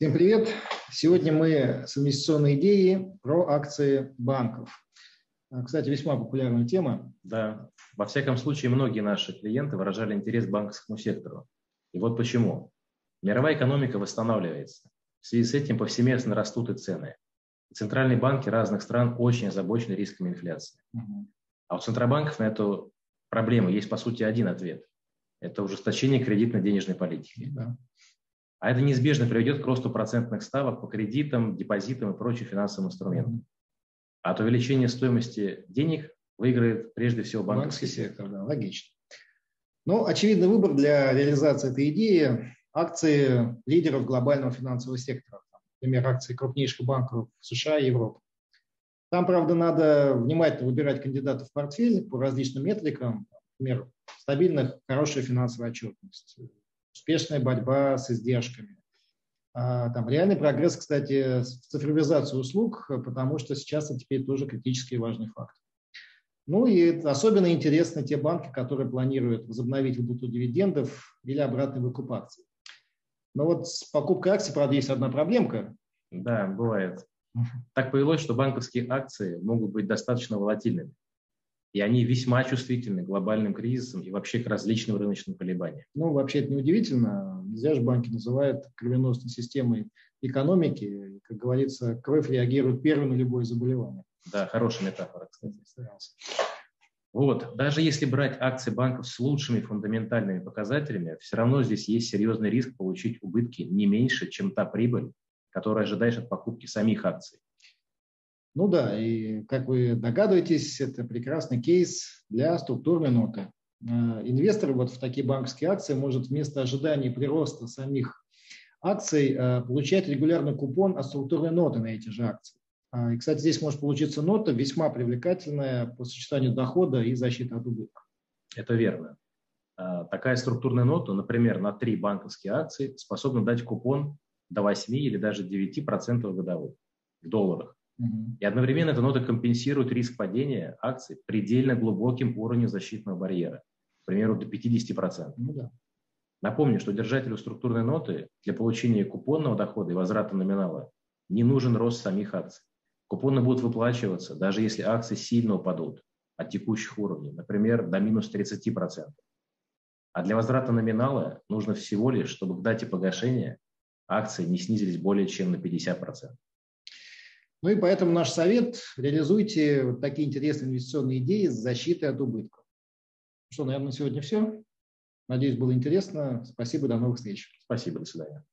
Всем привет! Сегодня мы с инвестиционной идеей про акции банков. А, кстати, весьма популярная тема. Да, во всяком случае, многие наши клиенты выражали интерес к банковскому сектору. И вот почему. Мировая экономика восстанавливается. В связи с этим повсеместно растут и цены. Центральные банки разных стран очень озабочены рисками инфляции. Угу. А у центробанков на эту проблему есть, по сути, один ответ. Это ужесточение кредитно-денежной политики. Да. А это неизбежно приведет к росту процентных ставок по кредитам, депозитам и прочим финансовым инструментам. А от увеличения стоимости денег выиграет прежде всего банковский, банковский сектор. Да, логично. Ну, очевидный выбор для реализации этой идеи – акции лидеров глобального финансового сектора. Например, акции крупнейших банков США и Европы. Там, правда, надо внимательно выбирать кандидатов в портфель по различным метрикам. Например, стабильная, хорошая финансовая отчетность, успешная борьба с издержками. А, там реальный прогресс, кстати, в цифровизацию услуг, потому что сейчас это теперь тоже критически важный факт. Ну и особенно интересны те банки, которые планируют возобновить выплату дивидендов или обратный выкуп акций. Но вот с покупкой акций, правда, есть одна проблемка. Да, бывает. Так повелось, что банковские акции могут быть достаточно волатильными и они весьма чувствительны к глобальным кризисам и вообще к различным рыночным колебаниям. Ну, вообще это неудивительно. Нельзя же банки называют кровеносной системой экономики. Как говорится, кровь реагирует первым на любое заболевание. Да, хорошая метафора, кстати. Старался. Вот, даже если брать акции банков с лучшими фундаментальными показателями, все равно здесь есть серьезный риск получить убытки не меньше, чем та прибыль, которую ожидаешь от покупки самих акций. Ну да, и как вы догадываетесь, это прекрасный кейс для структурной ноты. Э, инвестор вот в такие банковские акции может вместо ожидания прироста самих акций э, получать регулярный купон от структурной ноты на эти же акции. А, и, кстати, здесь может получиться нота весьма привлекательная по сочетанию дохода и защиты от убытка. Это верно. А, такая структурная нота, например, на три банковские акции способна дать купон до 8 или даже 9% годовых в долларах. И одновременно эта нота компенсирует риск падения акций предельно глубоким уровнем защитного барьера, к примеру, до 50%. Ну, да. Напомню, что держателю структурной ноты для получения купонного дохода и возврата номинала не нужен рост самих акций. Купоны будут выплачиваться, даже если акции сильно упадут от текущих уровней, например, до минус 30%. А для возврата номинала нужно всего лишь, чтобы к дате погашения акции не снизились более чем на 50%. Ну и поэтому наш совет – реализуйте вот такие интересные инвестиционные идеи с защитой от убытков. Что, наверное, на сегодня все. Надеюсь, было интересно. Спасибо, до новых встреч. Спасибо, до свидания.